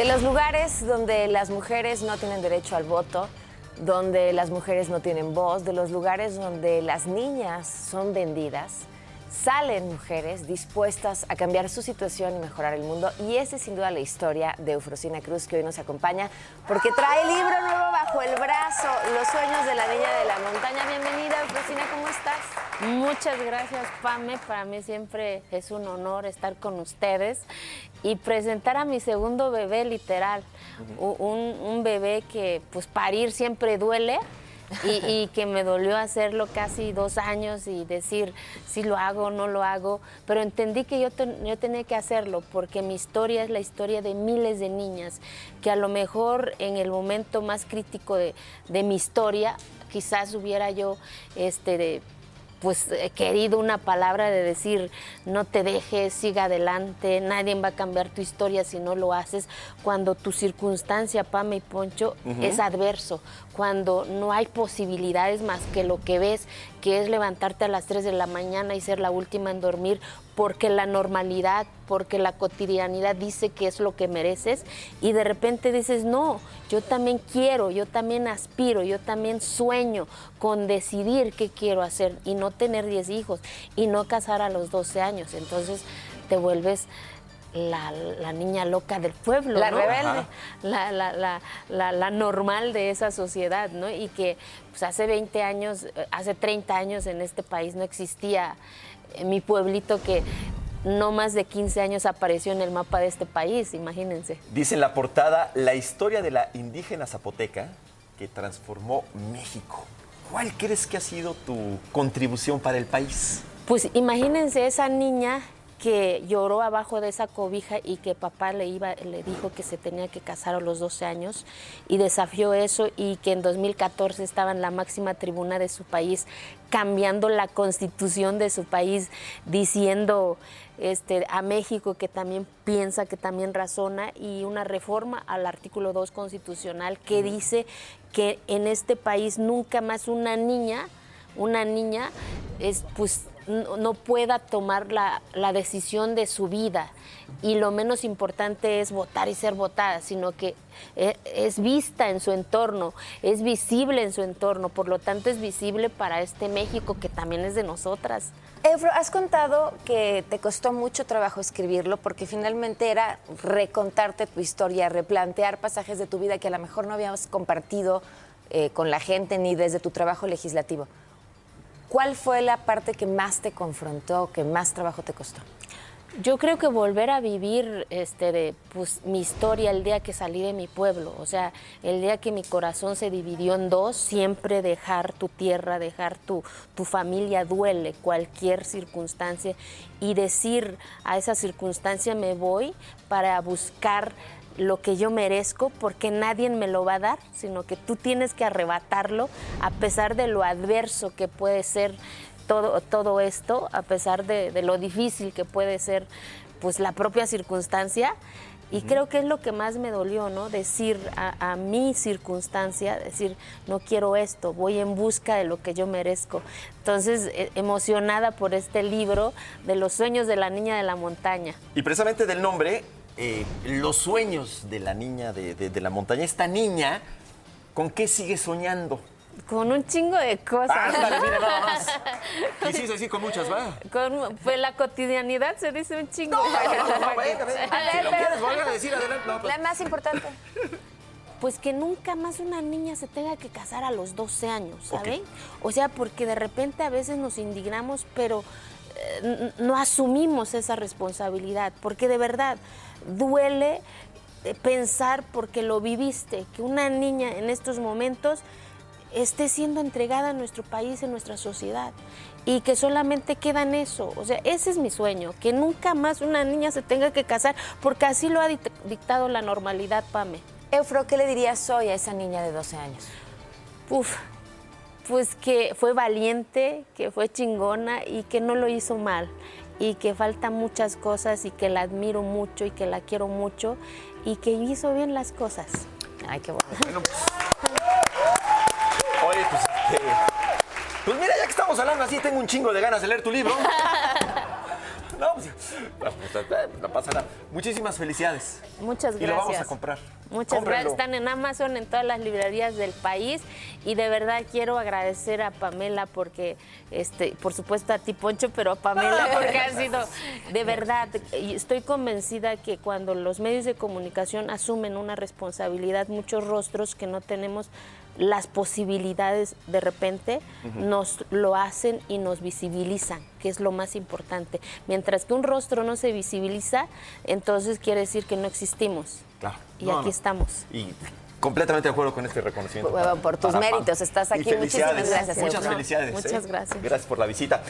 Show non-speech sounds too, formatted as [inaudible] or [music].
De los lugares donde las mujeres no tienen derecho al voto, donde las mujeres no tienen voz, de los lugares donde las niñas son vendidas, salen mujeres dispuestas a cambiar su situación y mejorar el mundo. Y esa es sin duda la historia de Eufrosina Cruz que hoy nos acompaña porque trae libro nuevo bajo el brazo, Los sueños de la niña de la montaña. Bienvenida, Eufrosina, ¿cómo estás? Muchas gracias, Pame. Para mí siempre es un honor estar con ustedes y presentar a mi segundo bebé, literal. un, un bebé que, pues, parir siempre duele y, [laughs] que me dolió hacerlo casi dos años y decir si lo hago o no lo hago, pero entendí que yo, yo tenía que hacerlo porque mi historia es la historia de miles de niñas que a lo mejor en el momento más crítico de, de mi historia quizás hubiera yo este, de, pues he querido una palabra de decir, no te dejes, siga adelante, nadie va a cambiar tu historia si no lo haces, cuando tu circunstancia, Pame y Poncho, es adverso, cuando no hay posibilidades más que lo que ves, que es levantarte a las 3 de la mañana y ser la última en dormir, porque la normalidad, porque la cotidianidad dice que es lo que mereces y de repente dices, no, yo también quiero, yo también aspiro, yo también sueño con decidir qué quiero hacer y no tener 10 hijos y no casar a los 12 años. Entonces te vuelves la, niña loca del pueblo, la rebelde, la, la, normal de esa sociedad, ¿no? Y que pues, hace 20 años, eh, hace 30 años en este país no existía mi pueblito que no más de 15 años apareció en el mapa de este país, imagínense. Dice en la portada la historia de la indígena zapoteca que transformó México. ¿Cuál crees que ha sido tu contribución para el país? Pues imagínense esa niña que lloró abajo de esa cobija y que papá le iba le dijo que se tenía que casar a los 12 años y desafió eso y que en 2014 estaba en la máxima tribuna de su país cambiando la constitución de su país diciendo este, a México que también piensa, que también razona y una reforma al artículo 2 constitucional que dice que en este país nunca más una niña una niña es pues no, pueda tomar la, decisión de su vida y lo menos importante es votar y ser votada, sino que eh, es vista en su entorno, es visible en su entorno, por lo tanto es visible para este México que también es de nosotras. Efro, has contado que te costó mucho trabajo escribirlo porque finalmente era recontarte tu historia, replantear pasajes de tu vida que a lo mejor no habíamos compartido eh, con la gente ni desde tu trabajo legislativo. ¿Cuál fue la parte que más te confrontó, que más trabajo te costó? Yo creo que volver a vivir este, de, pues, mi historia el día que salí de mi pueblo, o sea, el día que mi corazón se dividió en dos, siempre dejar tu tierra, dejar tu, tu familia duele, cualquier circunstancia, y decir a esa circunstancia me voy para buscar lo que yo merezco porque nadie me lo va a dar, sino que tú tienes que arrebatarlo a pesar de lo adverso que puede ser todo, todo esto, a pesar de, lo difícil que puede ser pues la propia circunstancia. Y creo que es lo que más me dolió, ¿no? Decir a, mi circunstancia, decir, no quiero esto, voy en busca de lo que yo merezco. Entonces, e, emocionada por este libro de los sueños de la niña de la montaña. Y precisamente del nombre, eh, los sueños de la niña de, la montaña. Esta niña, ¿con qué sigue soñando? Con un chingo de cosas. Ah, mira nada [laughs] más. Quisiste decir con muchas, va. Con, pues la cotidianidad se dice un chingo. No, no, no, [laughs] Si lo quieres volver a decir, adelante. Pues. La más importante. Pues que nunca más una niña se tenga que casar a los 12 años, ¿saben? O sea, porque de repente a veces nos indignamos, pero eh, no asumimos esa responsabilidad, porque de verdad duele eh, pensar porque lo viviste, que una niña en estos momentos esté siendo entregada a nuestro país, en nuestra sociedad, y que solamente queda en eso. O sea, ese es mi sueño, que nunca más una niña se tenga que casar, porque así lo ha dictado la normalidad, Pame. Eufro, ¿qué le dirías hoy a esa niña de 12 años? Uf, pues que fue valiente, que fue chingona y que no lo hizo mal y que falta muchas cosas y que la admiro mucho y que la quiero mucho y que hizo bien las cosas. Ay, qué bueno. oye, pues, este, pues mira, ya que estamos hablando así, tengo un chingo de ganas de leer tu libro. [laughs] no, pues, no, pasa nada. Muchísimas felicidades. Muchas Y lo vamos gracias. a comprar. Muchas gracias. Están en Amazon, en todas las librerías del país. Y de verdad quiero agradecer a Pamela porque, este, por supuesto a ti, Poncho, pero a Pamela [laughs] porque ha sido, de verdad, estoy convencida que cuando los medios de comunicación asumen una responsabilidad, muchos rostros que no tenemos las posibilidades de repente nos lo hacen y nos visibilizan, que es lo más importante. Mientras que un rostro no se visibiliza, entonces quiere decir que no existimos. Claro. Y No, aquí no. estamos. Y completamente de acuerdo con este reconocimiento. Bueno, por tus méritos, estás aquí. Muchísimas gracias, Muchas felicidades. Muchas ¿eh? gracias. Gracias por la visita.